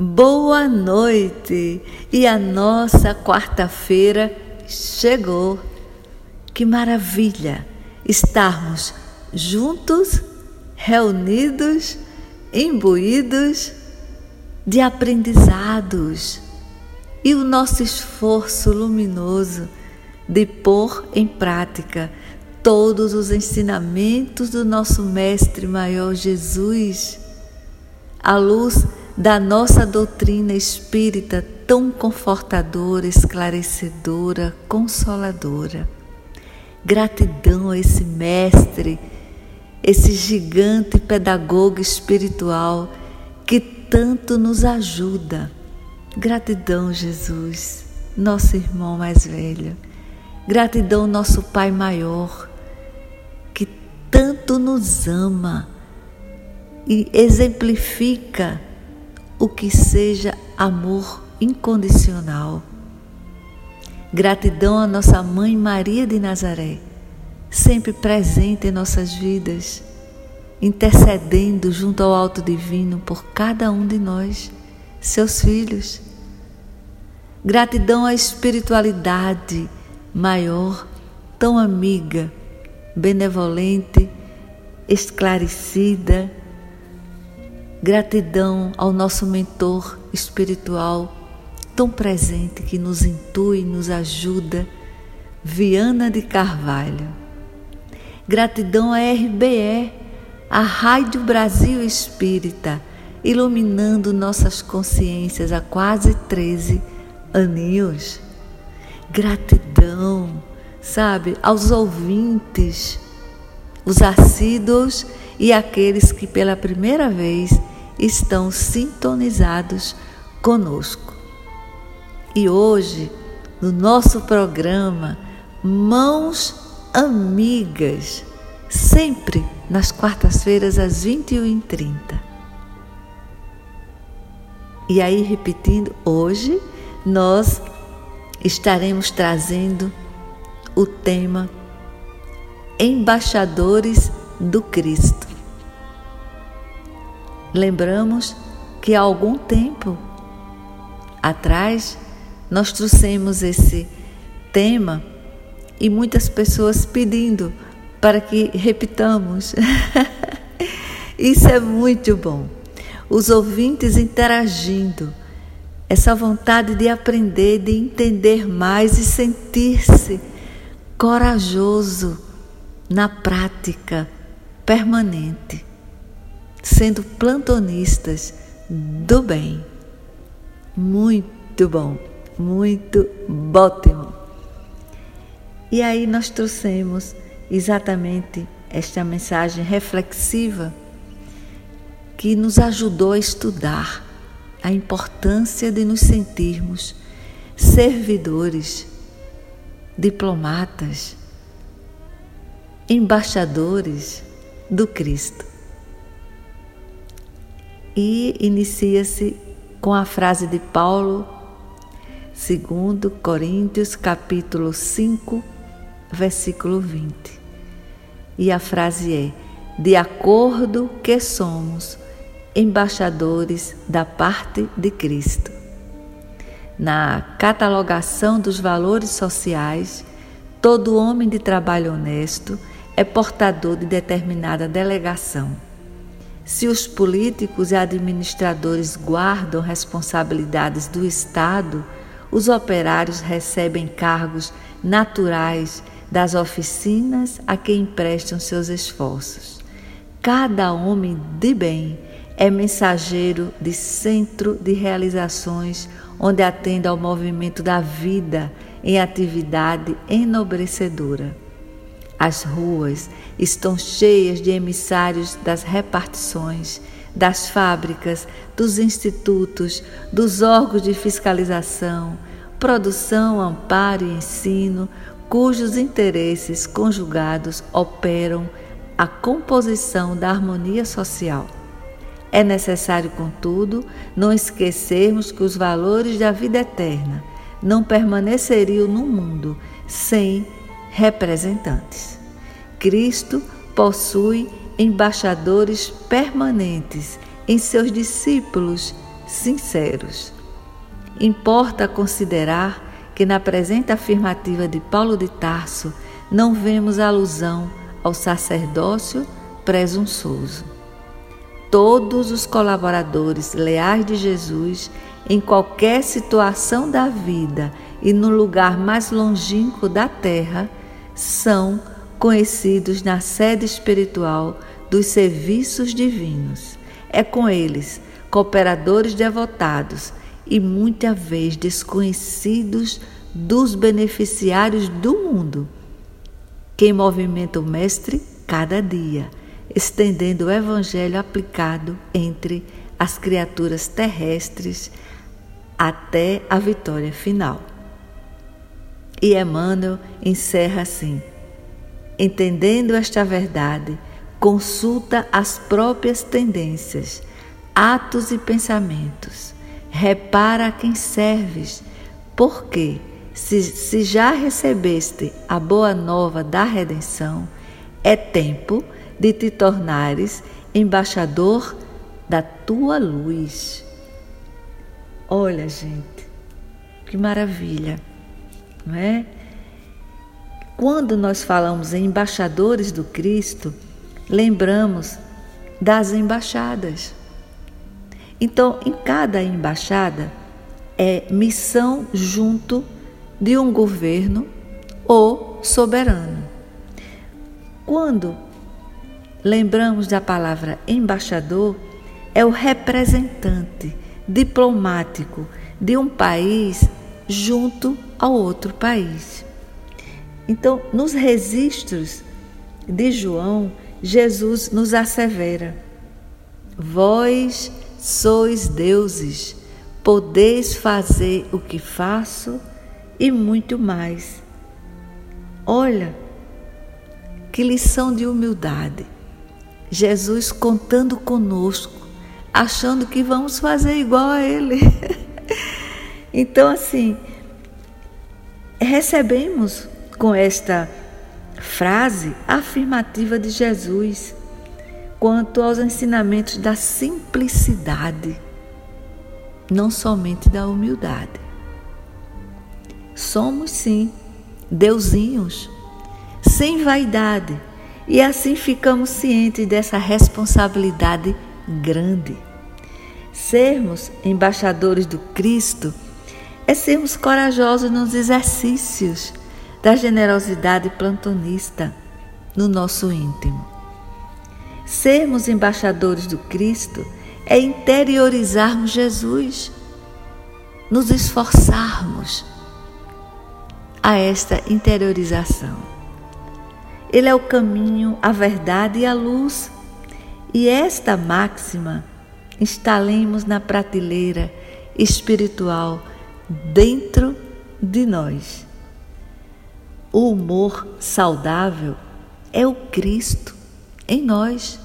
Boa noite! E a nossa quarta-feira chegou. Que maravilha estarmos juntos, reunidos, imbuídos de aprendizados e o nosso esforço luminoso de pôr em prática todos os ensinamentos do nosso Mestre Maior Jesus, à luz da nossa doutrina espírita tão confortadora, esclarecedora, consoladora. Gratidão a esse Mestre, esse gigante pedagogo espiritual que tanto nos ajuda. Gratidão, Jesus, nosso irmão mais velho. Gratidão, nosso Pai maior, que tanto nos ama e exemplifica o que seja amor incondicional. Gratidão à nossa mãe Maria de Nazaré, sempre presente em nossas vidas, intercedendo junto ao Alto Divino por cada um de nós, seus filhos. Gratidão à espiritualidade maior, tão amiga, benevolente, esclarecida, Gratidão ao nosso mentor espiritual, tão presente que nos intui, nos ajuda, Viana de Carvalho. Gratidão à RBE, a Rádio Brasil Espírita, iluminando nossas consciências há quase 13 aninhos. Gratidão, sabe, aos ouvintes, os assíduos e aqueles que pela primeira vez estão sintonizados conosco. E hoje, no nosso programa Mãos Amigas, sempre nas quartas-feiras às 21h30. E aí, repetindo, hoje nós estaremos trazendo o tema Embaixadores do Cristo. Lembramos que há algum tempo atrás nós trouxemos esse tema e muitas pessoas pedindo para que repitamos. Isso é muito bom. Os ouvintes interagindo, essa vontade de aprender, de entender mais e sentir-se corajoso na prática permanente sendo plantonistas do bem. Muito bom, muito ótimo. E aí nós trouxemos exatamente esta mensagem reflexiva que nos ajudou a estudar a importância de nos sentirmos servidores, diplomatas, embaixadores do Cristo e inicia-se com a frase de Paulo, segundo Coríntios, capítulo 5, versículo 20. E a frase é: de acordo que somos embaixadores da parte de Cristo. Na catalogação dos valores sociais, todo homem de trabalho honesto é portador de determinada delegação se os políticos e administradores guardam responsabilidades do Estado, os operários recebem cargos naturais das oficinas a quem emprestam seus esforços. Cada homem de bem é mensageiro de centro de realizações onde atende ao movimento da vida em atividade enobrecedora. As ruas estão cheias de emissários das repartições, das fábricas, dos institutos, dos órgãos de fiscalização, produção, amparo e ensino, cujos interesses conjugados operam a composição da harmonia social. É necessário, contudo, não esquecermos que os valores da vida eterna não permaneceriam no mundo sem representantes. Cristo possui embaixadores permanentes em seus discípulos sinceros. Importa considerar que na presente afirmativa de Paulo de Tarso não vemos alusão ao sacerdócio presunçoso. Todos os colaboradores leais de Jesus, em qualquer situação da vida e no lugar mais longínquo da terra, são conhecidos na sede espiritual dos serviços divinos. É com eles, cooperadores devotados e muita vez desconhecidos dos beneficiários do mundo, que movimenta o Mestre cada dia, estendendo o Evangelho aplicado entre as criaturas terrestres até a vitória final. E Emmanuel encerra assim: entendendo esta verdade, consulta as próprias tendências, atos e pensamentos, repara a quem serves, porque se, se já recebeste a boa nova da redenção, é tempo de te tornares embaixador da tua luz. Olha, gente, que maravilha, não é? Quando nós falamos em embaixadores do Cristo, lembramos das embaixadas. Então, em cada embaixada é missão junto de um governo ou soberano. Quando lembramos da palavra embaixador, é o representante diplomático de um país junto ao outro país. Então, nos registros de João, Jesus nos assevera: Vós sois deuses, podeis fazer o que faço e muito mais. Olha, que lição de humildade. Jesus contando conosco, achando que vamos fazer igual a Ele. então, assim, recebemos com esta frase afirmativa de Jesus quanto aos ensinamentos da simplicidade, não somente da humildade. Somos sim deusinhos, sem vaidade, e assim ficamos cientes dessa responsabilidade grande. Sermos embaixadores do Cristo é sermos corajosos nos exercícios da generosidade plantonista no nosso íntimo. Sermos embaixadores do Cristo é interiorizarmos Jesus, nos esforçarmos a esta interiorização. Ele é o caminho, a verdade e a luz. E esta máxima instalemos na prateleira espiritual dentro de nós. O humor saudável é o Cristo em nós.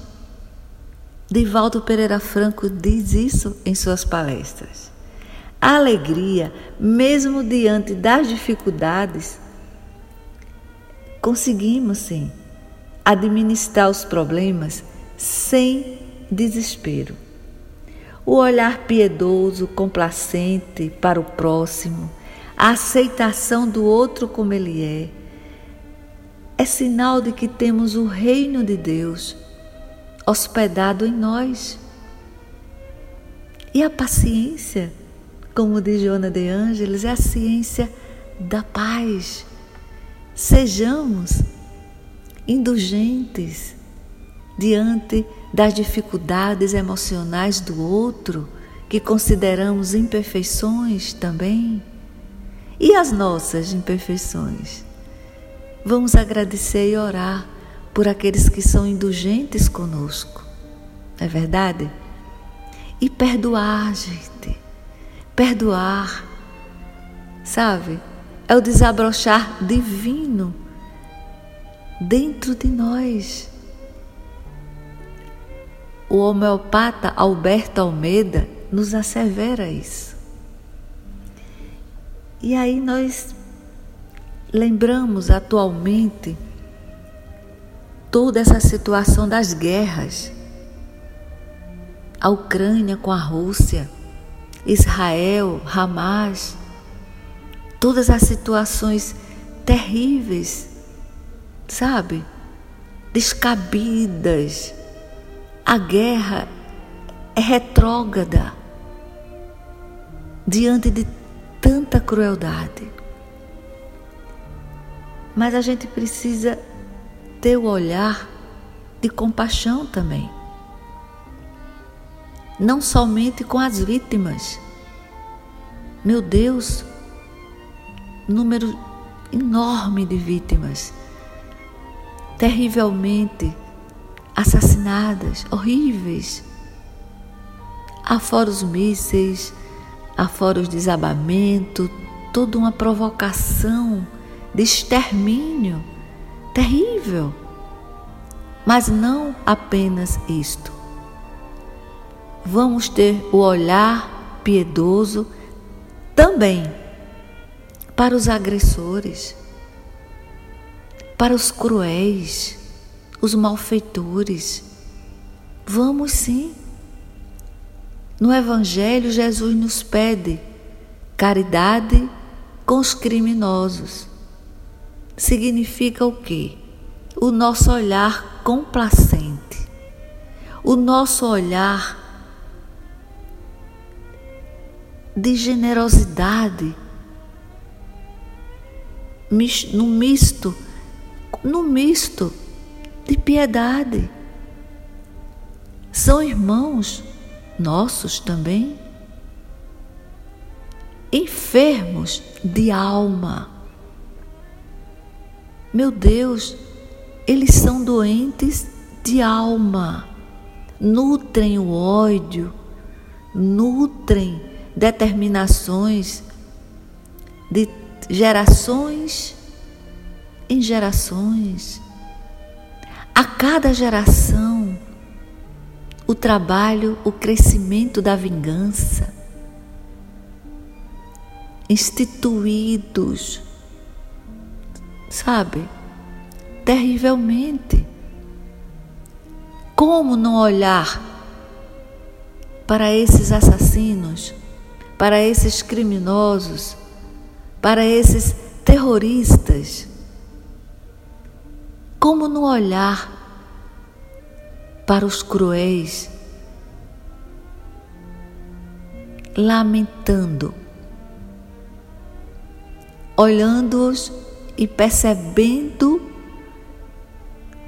Divaldo Pereira Franco diz isso em suas palestras. A alegria, mesmo diante das dificuldades, conseguimos sim administrar os problemas sem desespero. O olhar piedoso, complacente para o próximo, a aceitação do outro como ele é, é sinal de que temos o reino de Deus hospedado em nós. E a paciência, como diz Joana de Ângeles, é a ciência da paz. Sejamos indulgentes diante das dificuldades emocionais do outro, que consideramos imperfeições também. E as nossas imperfeições? Vamos agradecer e orar por aqueles que são indulgentes conosco. Não é verdade? E perdoar, gente. Perdoar. sabe? É o desabrochar divino dentro de nós. O homeopata Alberto Almeida nos assevera isso. E aí nós lembramos atualmente toda essa situação das guerras. A Ucrânia com a Rússia, Israel, Hamas, todas as situações terríveis, sabe? Descabidas. A guerra é retrógrada diante de tanta crueldade. Mas a gente precisa ter o olhar de compaixão também. Não somente com as vítimas. Meu Deus, número enorme de vítimas, terrivelmente assassinadas, horríveis. Afora os mísseis, afora os desabamentos, toda uma provocação de extermínio terrível. Mas não apenas isto. Vamos ter o olhar piedoso também para os agressores, para os cruéis, os malfeitores. Vamos sim. No Evangelho, Jesus nos pede caridade com os criminosos significa o quê? O nosso olhar complacente, o nosso olhar de generosidade, no misto, no misto de piedade. São irmãos nossos também, enfermos de alma meu Deus, eles são doentes de alma, nutrem o ódio, nutrem determinações de gerações em gerações. A cada geração, o trabalho, o crescimento da vingança, instituídos sabe? Terrivelmente. Como não olhar para esses assassinos, para esses criminosos, para esses terroristas? Como não olhar para os cruéis, lamentando, olhando-os e percebendo,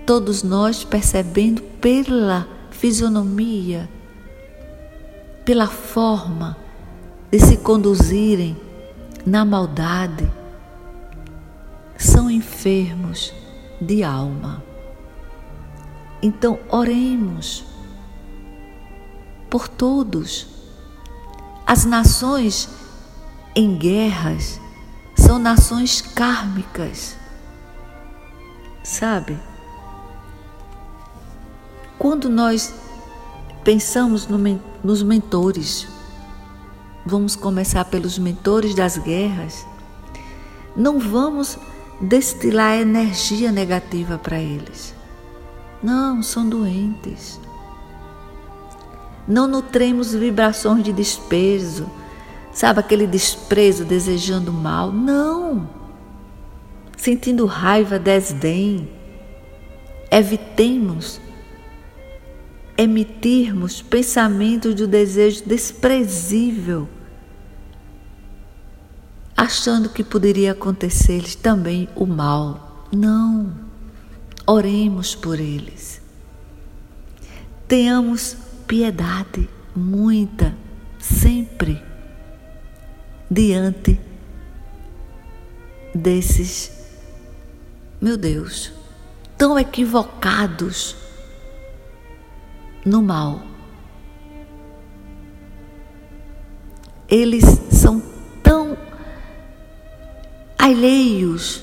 todos nós percebendo pela fisionomia, pela forma de se conduzirem na maldade, são enfermos de alma. Então, oremos por todos. As nações em guerras são nações kármicas. Sabe? Quando nós pensamos no, nos mentores, vamos começar pelos mentores das guerras, não vamos destilar energia negativa para eles. Não, são doentes. Não nutremos vibrações de desprezo Sabe aquele desprezo, desejando mal? Não. Sentindo raiva, desdém. Evitemos emitirmos pensamentos do desejo desprezível, achando que poderia acontecer-lhes também o mal. Não. Oremos por eles. Tenhamos piedade, muita, sempre diante desses, meu Deus, tão equivocados no mal. Eles são alheios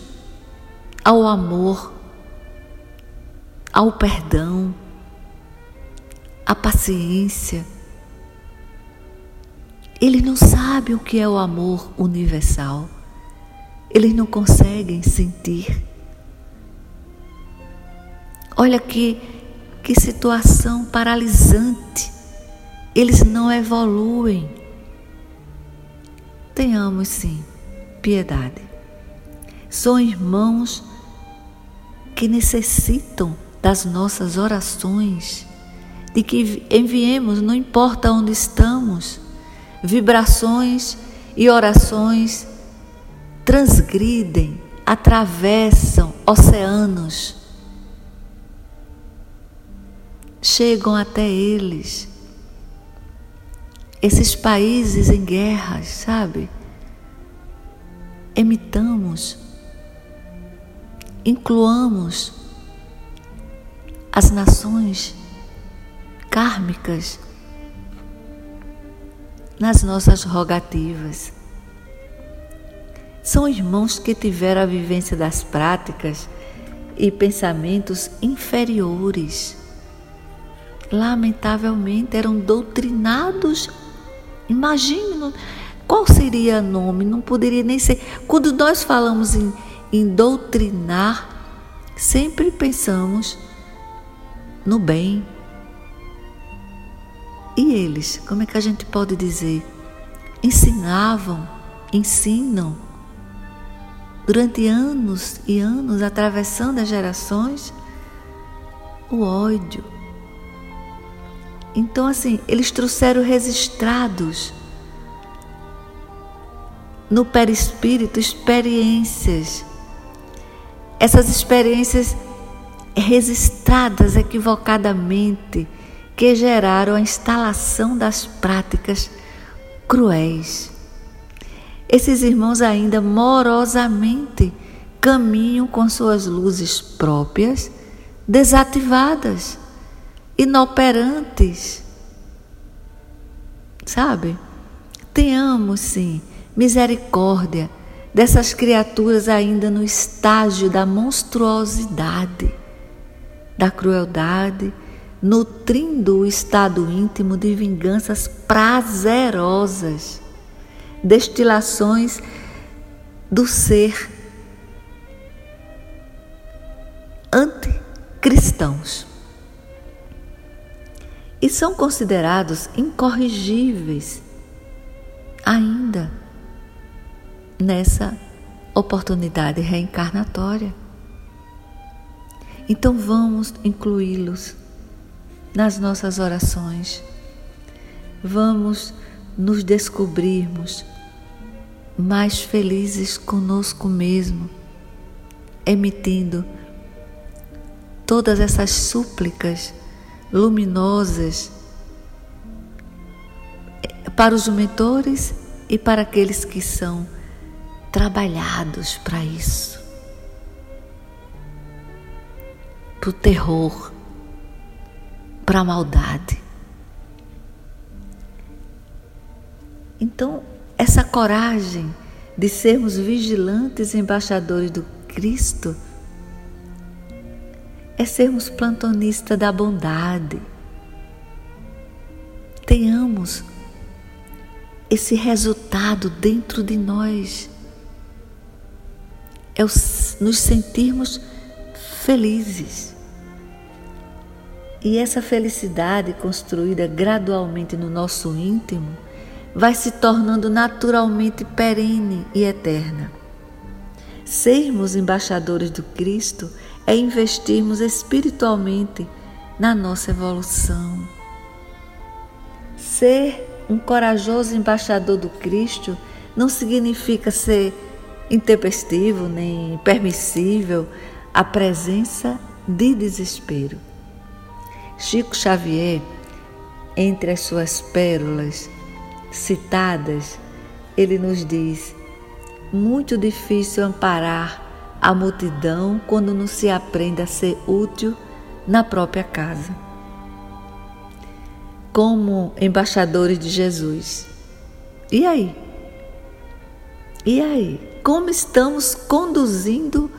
ao amor, ao perdão, à paciência. Eles não sabem o que é o amor universal. Eles não conseguem sentir. Olha que, que situação paralisante. Eles não evoluem. Tenhamos sim piedade. São irmãos que necessitam das nossas orações, de que enviemos, não importa onde estamos, vibrações e orações transgridem, atravessam oceanos, chegam até eles. Esses países em guerras, sabe? Emitamos, incluamos as nações kármicas nas nossas rogativas. São irmãos que tiveram a vivência das práticas e pensamentos inferiores. Lamentavelmente eram doutrinados. Imagine qual seria o nome, não poderia nem ser. Quando nós falamos em, em doutrinar, sempre pensamos no bem. E eles, como é que a gente pode dizer? Ensinavam, ensinam durante anos e anos, atravessando as gerações, o ódio. Então, assim, eles trouxeram registrados no perispírito experiências. Essas experiências registradas equivocadamente que geraram a instalação das práticas cruéis esses irmãos ainda morosamente caminham com suas luzes próprias desativadas, inoperantes. Sabe? Tenhamos sim misericórdia dessas criaturas ainda no estágio da monstruosidade, da crueldade, nutrindo o estado íntimo de vinganças prazerosas destilações do ser anticristãos. E são considerados incorrigíveis ainda nessa oportunidade reencarnatória. Então vamos incluí-los nas nossas orações. Vamos nos descobrirmos mais felizes conosco mesmo, emitindo todas essas súplicas luminosas para os mentores e para aqueles que são trabalhados para isso. Para o terror, para a maldade. Então, essa coragem de sermos vigilantes embaixadores do Cristo é sermos plantonistas da bondade. Tenhamos esse resultado dentro de nós. É nos sentirmos felizes. E essa felicidade construída gradualmente no nosso íntimo vai se tornando naturalmente perene e eterna. Sermos embaixadores do Cristo é investirmos espiritualmente na nossa evolução. Ser um corajoso embaixador do Cristo não significa ser intempestivo nem permissível à presença de desespero. Chico Xavier, entre as suas pérolas, citadas, ele nos diz: muito difícil amparar a multidão quando não se aprende a ser útil na própria casa. Como embaixadores de Jesus. E aí? E aí, como estamos conduzindo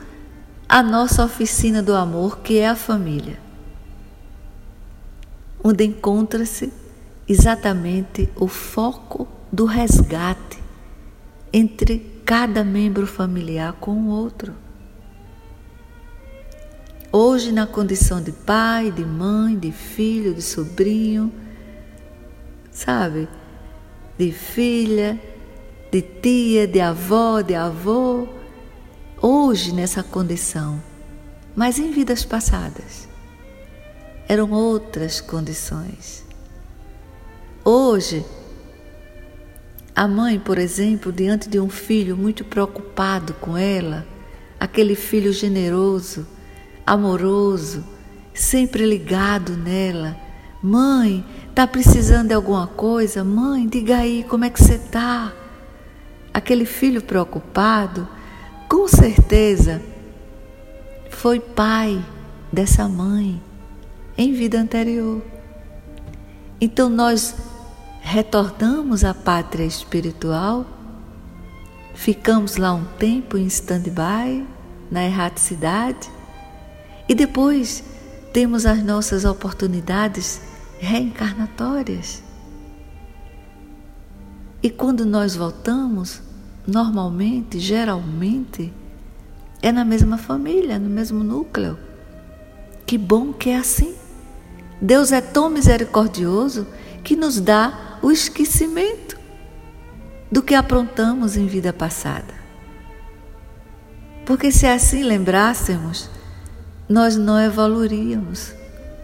a nossa oficina do amor, que é a família? Onde encontra-se exatamente o foco do resgate entre cada membro familiar com o outro. Hoje, na condição de pai, de mãe, de filho, de sobrinho, sabe? De filha, de tia, de avó, de avô. Hoje, nessa condição, mas em vidas passadas, eram outras condições. Hoje, a mãe, por exemplo, diante de um filho muito preocupado com ela, aquele filho generoso, amoroso, sempre ligado nela. Mãe, tá precisando de alguma coisa? Mãe, diga aí como é que você tá? Aquele filho preocupado, com certeza, foi pai dessa mãe em vida anterior. Então nós retornamos à pátria espiritual, ficamos lá um tempo em stand-by, na erraticidade, e depois temos as nossas oportunidades reencarnatórias. E quando nós voltamos, normalmente, geralmente, é na mesma família, no mesmo núcleo. Que bom que é assim. Deus é tão misericordioso que nos dá o esquecimento do que aprontamos em vida passada. Porque se assim lembrássemos, nós não evoluiríamos.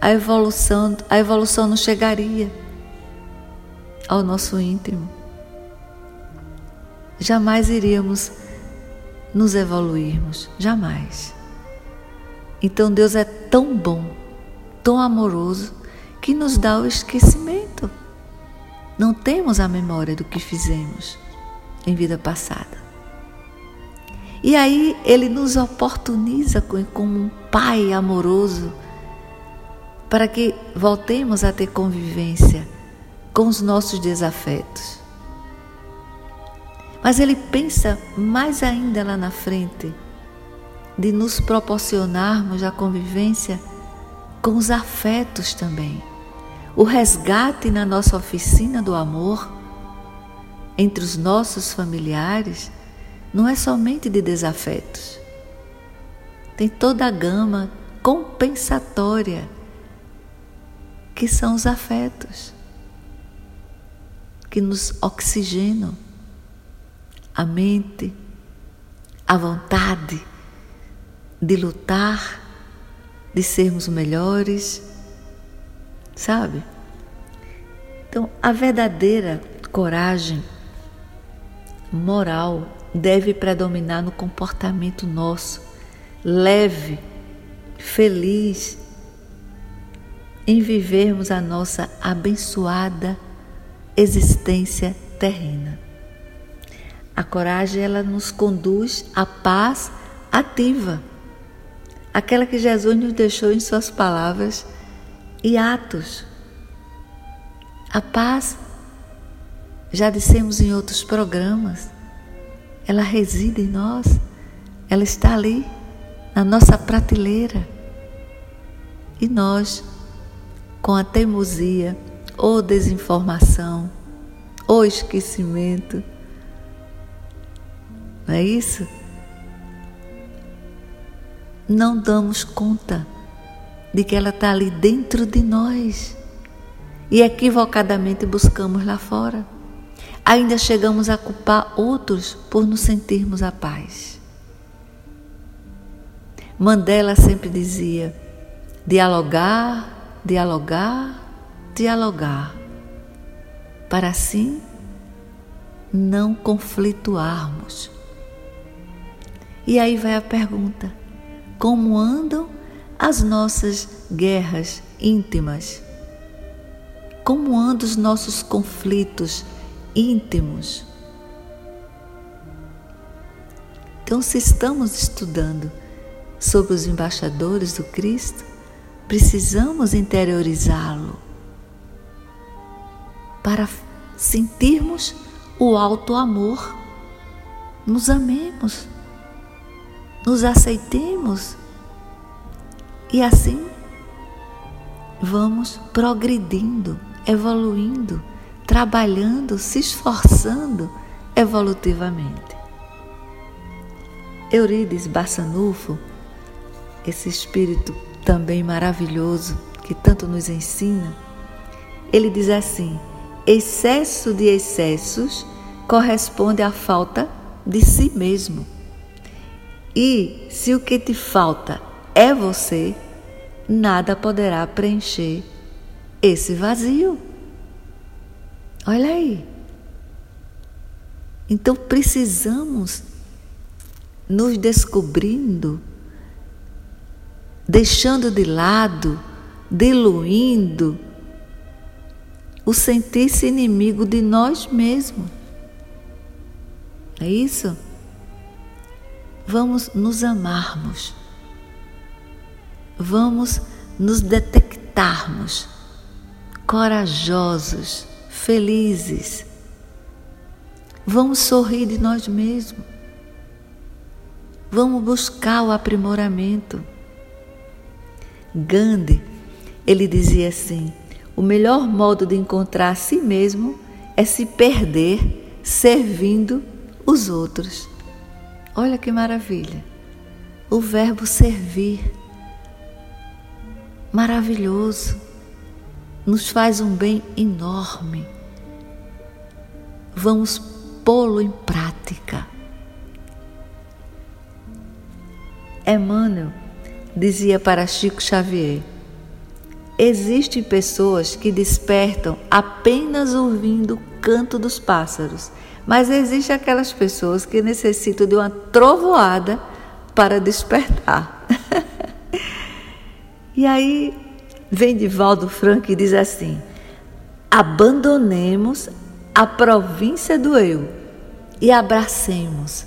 A evolução, a evolução não chegaria ao nosso íntimo. Jamais iríamos nos evoluirmos, jamais. Então Deus é tão bom, tão amoroso, que nos dá o esquecimento. Não temos a memória do que fizemos em vida passada. E aí ele nos oportuniza como um pai amoroso para que voltemos a ter convivência com os nossos desafetos. Mas ele pensa mais ainda lá na frente de nos proporcionarmos a convivência com os afetos também. O resgate na nossa oficina do amor entre os nossos familiares não é somente de desafetos. Tem toda a gama compensatória que são os afetos que nos oxigenam a mente, a vontade de lutar, de sermos melhores, sabe? Então, a verdadeira coragem moral deve predominar no comportamento nosso, leve, feliz, em vivermos a nossa abençoada existência terrena. A coragem ela nos conduz à paz ativa, aquela que Jesus nos deixou em suas palavras e atos. A paz, já dissemos em outros programas, ela reside em nós, ela está ali, na nossa prateleira. E nós, com a teimosia, ou desinformação, ou esquecimento, não é isso? Não damos conta de que ela está ali dentro de nós e equivocadamente buscamos lá fora ainda chegamos a culpar outros por nos sentirmos a paz. Mandela sempre dizia: dialogar, dialogar, dialogar, para assim não conflituarmos. E aí vai a pergunta: como andam as nossas guerras íntimas? Como andam os nossos conflitos íntimos. Então, se estamos estudando sobre os embaixadores do Cristo, precisamos interiorizá-lo para sentirmos o alto amor nos amemos, nos aceitemos e assim vamos progredindo, evoluindo, trabalhando, se esforçando evolutivamente. Eurides Bassanufo, esse espírito também maravilhoso que tanto nos ensina, ele diz assim: excesso de excessos corresponde à falta de si mesmo. E se o que te falta é você, nada poderá preencher esse vazio. Olha aí. Então precisamos nos descobrindo, deixando de lado, diluindo o sentir-se inimigo de nós mesmos. É isso? Vamos nos amarmos. Vamos nos detectarmos corajosos, felizes. Vamos sorrir de nós mesmos. Vamos buscar o aprimoramento. Gandhi, ele dizia assim: o melhor modo de encontrar a si mesmo é se perder servindo os outros. Olha que maravilha! O verbo servir, maravilhoso, nos faz um bem enorme. Vamos pô-lo em prática. Emmanuel dizia para Chico Xavier: Existem pessoas que despertam apenas ouvindo o canto dos pássaros, mas existem aquelas pessoas que necessitam de uma trovoada para despertar. e aí vem Divaldo Franco e diz assim: abandonemos a província do eu e abracemos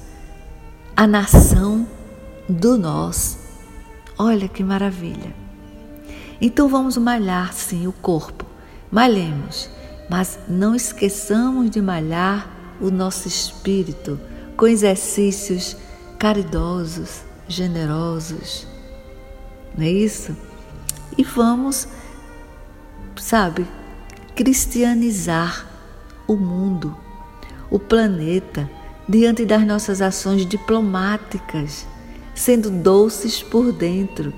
a nação do nós. Olha que maravilha. Então vamos malhar sim o corpo. Malhemos, mas não esqueçamos de malhar o nosso espírito com exercícios caridosos, generosos. Não é isso? E vamos, sabe, cristianizar o mundo, o planeta, diante das nossas ações diplomáticas, sendo doces por dentro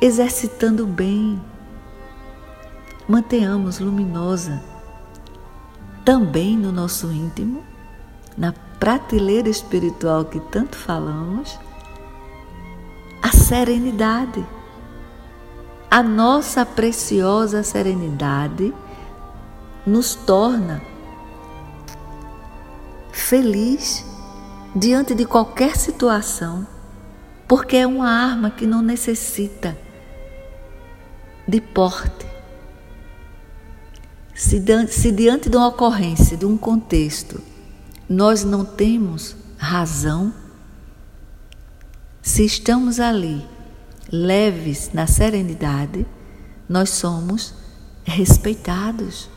exercitando bem. Mantenhamos luminosa também no nosso íntimo, na prateleira espiritual que tanto falamos, a serenidade. A nossa preciosa serenidade nos torna feliz diante de qualquer situação, porque é uma arma que não necessita de porte. Se, diante de uma ocorrência, de um contexto, nós não temos razão, se estamos ali leves na serenidade, nós somos respeitados.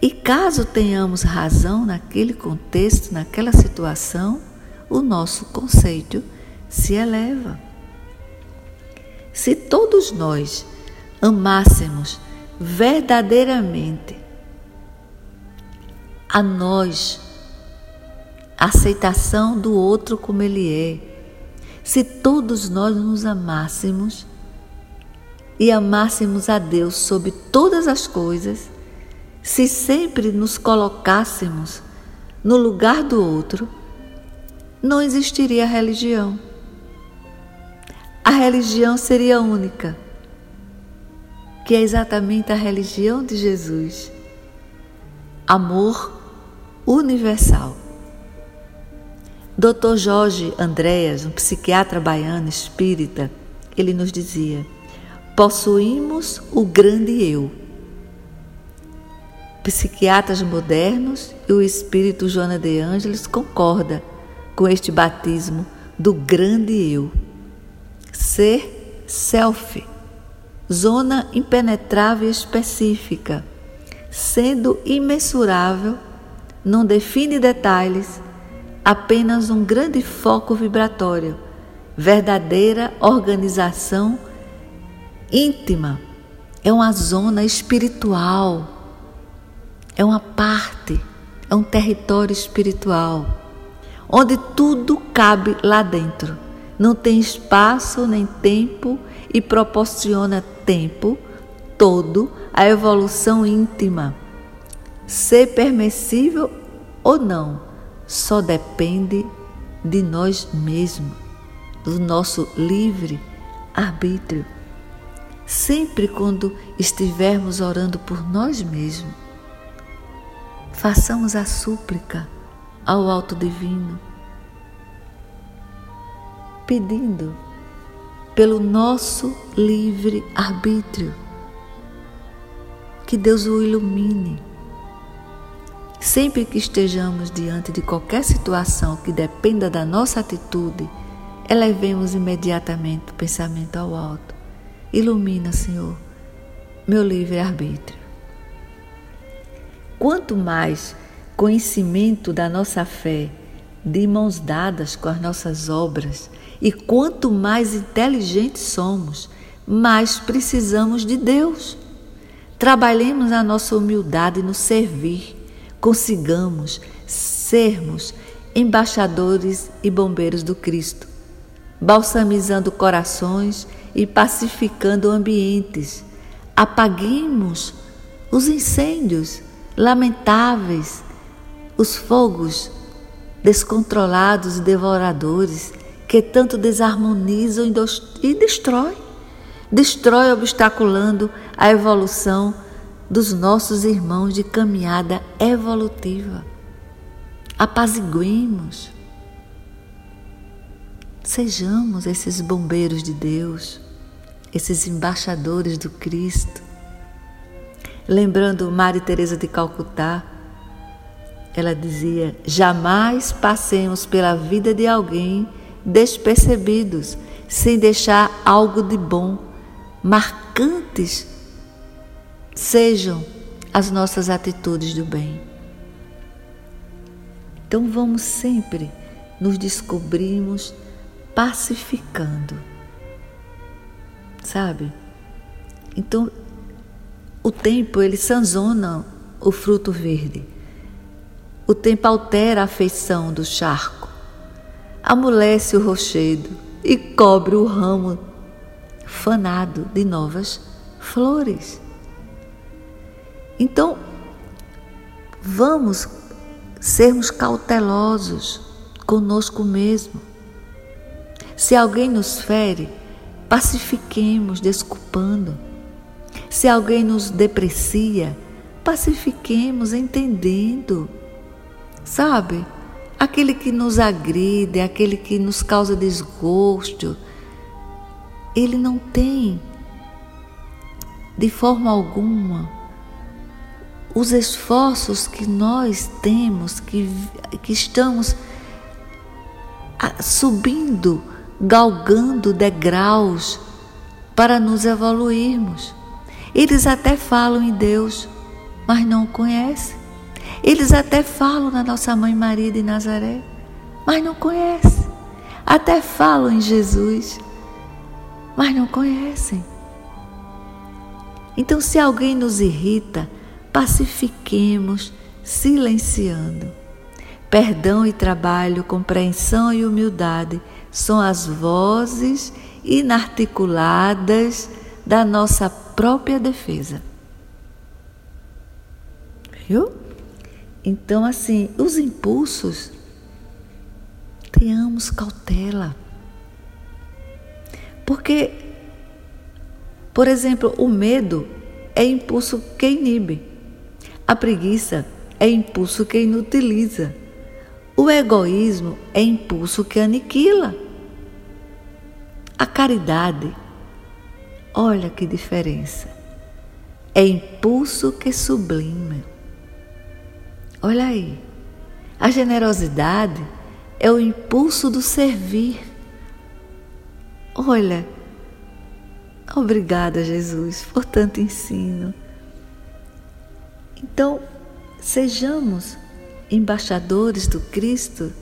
E caso tenhamos razão naquele contexto, naquela situação, o nosso conceito se eleva. Se todos nós amássemos verdadeiramente a nós, aceitação do outro como ele é, se todos nós nos amássemos e amássemos a Deus sobre todas as coisas, se sempre nos colocássemos no lugar do outro, não existiria religião. A religião seria única que é exatamente a religião de Jesus. Amor universal. Dr. Jorge Andréas, um psiquiatra baiano espírita, ele nos dizia: possuímos o grande eu. Psiquiatras modernos e o espírito Joana de Ângeles concorda com este batismo do grande eu. Ser self zona impenetrável específica, sendo imensurável, não define detalhes, apenas um grande foco vibratório, verdadeira organização íntima, é uma zona espiritual, é uma parte, é um território espiritual, onde tudo cabe lá dentro. Não tem espaço nem tempo e proporciona tempo todo a evolução íntima. Ser permissível ou não só depende de nós mesmos, do nosso livre arbítrio. Sempre quando estivermos orando por nós mesmos, façamos a súplica ao Alto Divino, pedindo pelo nosso livre arbítrio, que Deus o ilumine Sempre que estejamos diante de qualquer situação que dependa da nossa atitude, elevemos imediatamente o pensamento ao alto. Ilumina, Senhor, meu livre-arbítrio. Quanto mais conhecimento da nossa fé, de mãos dadas com as nossas obras, e quanto mais inteligentes somos, mais precisamos de Deus. Trabalhemos a nossa humildade no servir consigamos sermos embaixadores e bombeiros do Cristo, balsamizando corações e pacificando ambientes. Apaguemos os incêndios lamentáveis, os fogos descontrolados e devoradores que tanto desarmonizam e destrói, destrói obstaculando a evolução dos nossos irmãos de caminhada evolutiva. Apaziguemos. Sejamos esses bombeiros de Deus, esses embaixadores do Cristo. Lembrando Maria Teresa de Calcutá, ela dizia: "Jamais passemos pela vida de alguém despercebidos, sem deixar algo de bom, marcantes sejam as nossas atitudes do bem. Então vamos sempre nos descobrirmos pacificando. Sabe? Então o tempo ele sanzona o fruto verde. O tempo altera a feição do charco, amolece o rochedo e cobre o ramo fanado de novas flores. Então, vamos sermos cautelosos conosco mesmo. Se alguém nos fere, pacifiquemos desculpando. Se alguém nos deprecia, pacifiquemos entendendo. Sabe? Aquele que nos agride, aquele que nos causa desgosto, ele não tem, de forma alguma, os esforços que nós temos, que, que estamos subindo, galgando degraus para nos evoluirmos. Eles até falam em Deus, mas não o conhecem. Eles até falam na nossa mãe Maria de Nazaré, mas não conhecem. Até falam em Jesus, mas não conhecem. Então, se alguém nos irrita, pacifiquemos silenciando. Perdão e trabalho, compreensão e humildade são as vozes inarticuladas da nossa própria defesa. Viu? Então, assim, os impulsos, tenhamos cautela. Porque, por exemplo, o medo é impulso que inibe. A preguiça é impulso que inutiliza. O egoísmo é impulso que aniquila. A caridade, olha que diferença, é impulso que sublima. Olha aí, a generosidade é o impulso do servir. Olha, obrigada, Jesus, por tanto ensino. Então, sejamos embaixadores do Cristo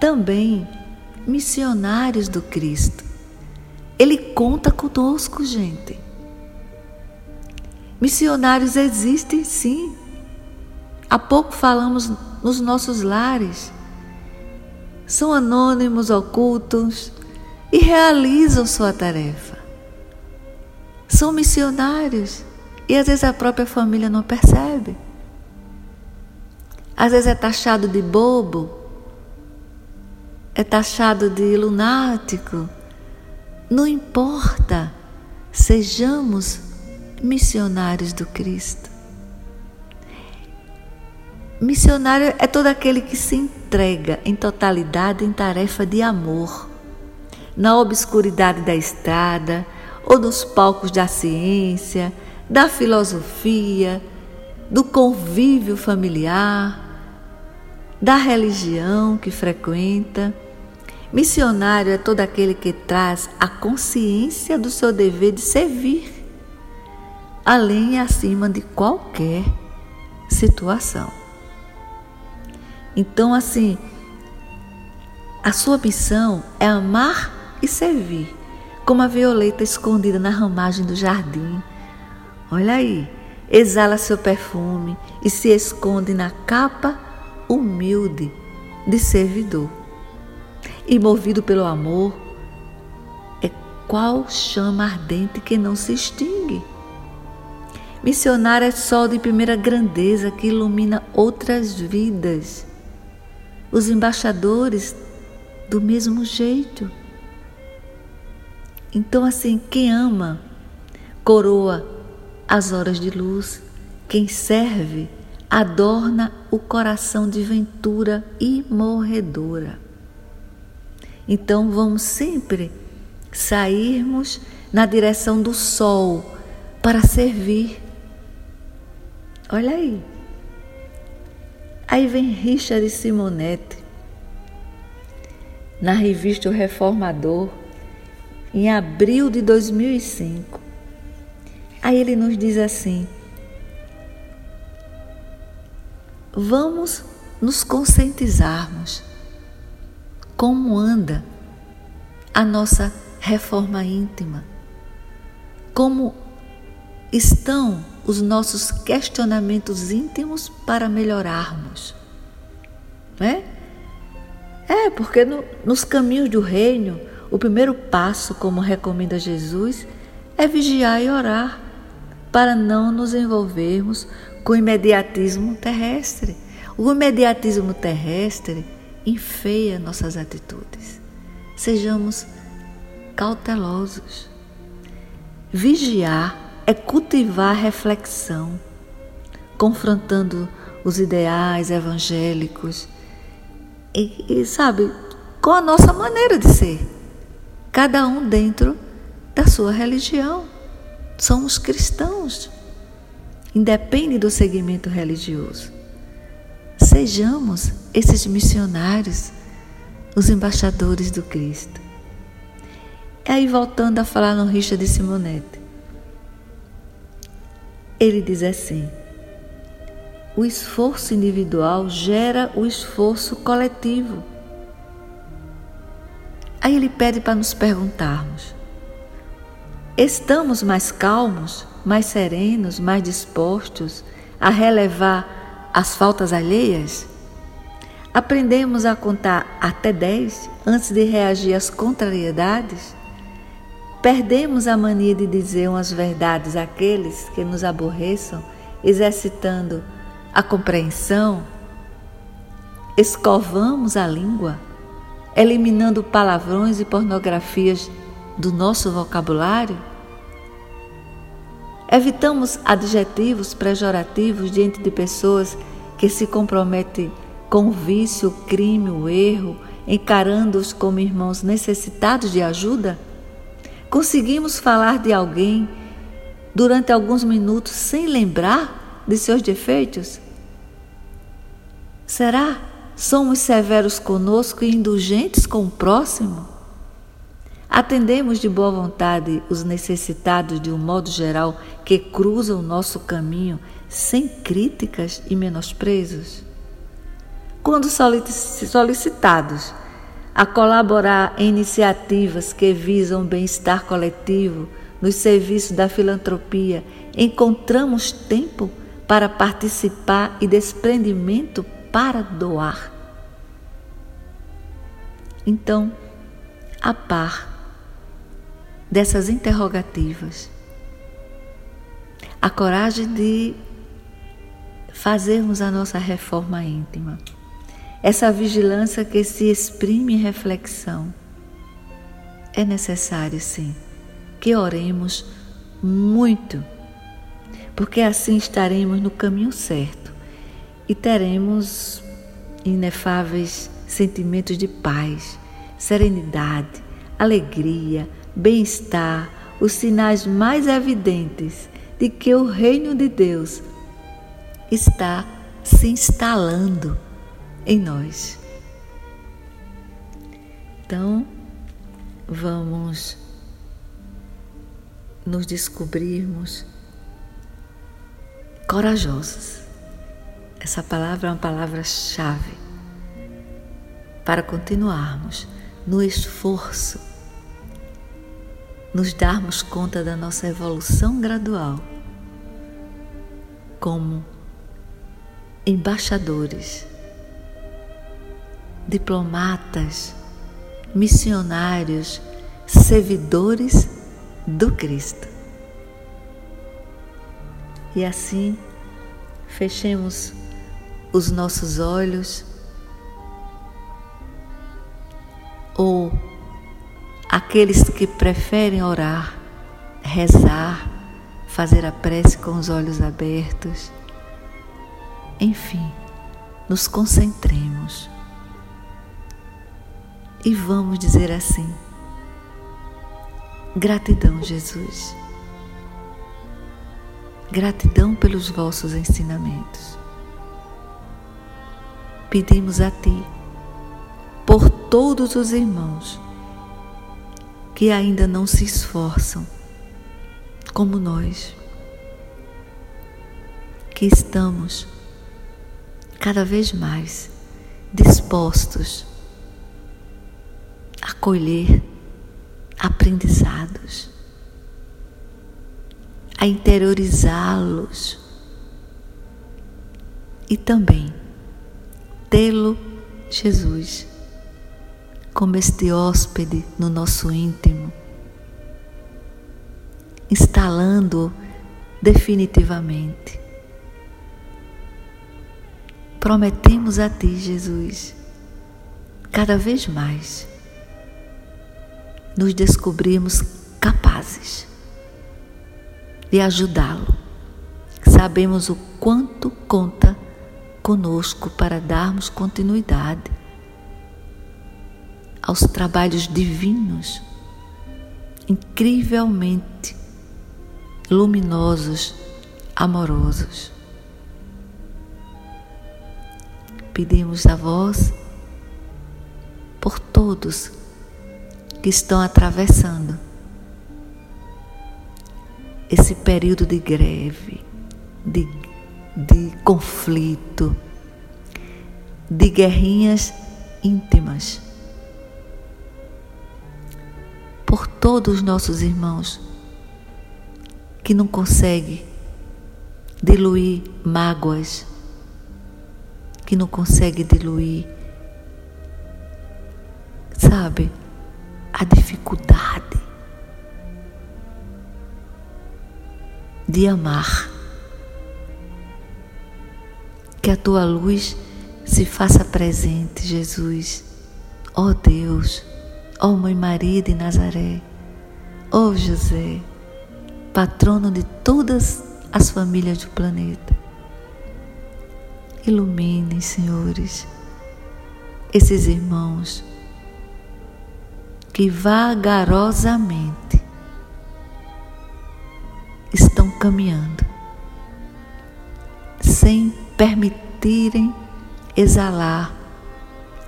também missionários do Cristo. Ele conta conosco, gente. Missionários existem sim. Há pouco falamos nos nossos lares. São anônimos, ocultos e realizam sua tarefa. São missionários e às vezes a própria família não percebe. Às vezes é taxado de bobo, é taxado de lunático. Não importa, sejamos missionários do Cristo. Missionário é todo aquele que se entrega em totalidade em tarefa de amor, na obscuridade da estrada ou nos palcos da ciência, da filosofia, do convívio familiar, da religião que frequenta. Missionário é todo aquele que traz a consciência do seu dever de servir, além e acima de qualquer situação. Então, assim, a sua missão é amar e servir, como a violeta escondida na ramagem do jardim. Olha aí, exala seu perfume e se esconde na capa humilde de servidor. E movido pelo amor, é qual chama ardente que não se extingue. Missionário é sol de primeira grandeza que ilumina outras vidas os embaixadores do mesmo jeito. Então, assim, quem ama coroa as horas de luz, quem serve adorna o coração de ventura imorredora. Então, vamos sempre sairmos na direção do sol para servir. Olha aí. Aí vem Richard Simonetti, na revista O Reformador, em abril de 2005. Aí ele nos diz assim: vamos nos conscientizarmos como anda a nossa reforma íntima, como estão os nossos questionamentos íntimos para melhorarmos. Né? É, porque no, nos caminhos do reino, o primeiro passo, como recomenda Jesus, é vigiar e orar, para não nos envolvermos com o imediatismo terrestre. O imediatismo terrestre enfeia nossas atitudes. Sejamos cautelosos. Vigiar é cultivar reflexão, confrontando os ideais evangélicos e, e, sabe, com a nossa maneira de ser, cada um dentro da sua religião. Somos cristãos, independe do segmento religioso. Sejamos esses missionários, os embaixadores do Cristo. E aí, voltando a falar no Richa de Simonete, ele diz assim: o esforço individual gera o esforço coletivo. Aí ele pede para nos perguntarmos: estamos mais calmos, mais serenos, mais dispostos a relevar as faltas alheias? Aprendemos a contar até dez antes de reagir às contrariedades? Perdemos a mania de dizer umas verdades àqueles que nos aborreçam, exercitando a compreensão. Escovamos a língua, eliminando palavrões e pornografias do nosso vocabulário. Evitamos adjetivos pejorativos diante de pessoas que se comprometem com o vício, o crime, o erro, encarando-os como irmãos necessitados de ajuda? Conseguimos falar de alguém durante alguns minutos sem lembrar de seus defeitos? Será? Somos severos conosco e indulgentes com o próximo? Atendemos de boa vontade os necessitados de um modo geral que cruzam o nosso caminho sem críticas e menosprezos? Quando solicitados, a colaborar em iniciativas que visam o bem-estar coletivo nos serviços da filantropia, encontramos tempo para participar e desprendimento para doar. Então, a par dessas interrogativas, a coragem de fazermos a nossa reforma íntima, essa vigilância que se exprime em reflexão. É necessário, sim, que oremos muito, porque assim estaremos no caminho certo e teremos inefáveis sentimentos de paz, serenidade, alegria, bem-estar, os sinais mais evidentes de que o reino de Deus está se instalando em nós. Então, vamos nos descobrirmos corajosos. Essa palavra é uma palavra-chave para continuarmos no esforço, nos darmos conta da nossa evolução gradual como embaixadores, diplomatas, missionários, servidores do Cristo. E assim, fechemos os nossos olhos ou aqueles que preferem orar, rezar, fazer a prece com os olhos abertos. Enfim, nos concentremos e vamos dizer assim: Gratidão, Jesus. Gratidão pelos vossos ensinamentos. Pedimos a Ti por todos os irmãos que ainda não se esforçam como nós, que estamos cada vez mais dispostos a colher aprendizados, a interiorizá-los e também tê-lo, Jesus, como este hóspede no nosso íntimo, instalando-o definitivamente. Prometemos a Ti, Jesus, cada vez mais nos descobrimos capazes de ajudá-lo. Sabemos o quanto conta conosco para darmos continuidade aos trabalhos divinos, incrivelmente luminosos, amorosos. Pedimos a vós por todos que estão atravessando esse período de greve, de, de conflito, de guerrinhas íntimas. Por todos os nossos irmãos que não conseguem diluir mágoas, que não conseguem diluir, sabe? a dificuldade de amar. Que a tua luz se faça presente, Jesus. Ó oh Deus, ó oh Mãe Maria de Nazaré, ó oh José, patrono de todas as famílias do planeta. Ilumine, senhores, esses irmãos que vagarosamente estão caminhando, sem permitirem exalar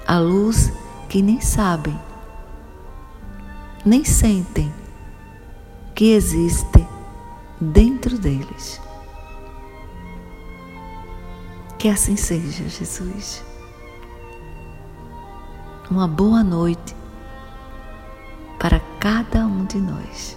a luz que nem sabem, nem sentem que existe dentro deles. Que assim seja, Jesus. uma boa noite para cada um de nós.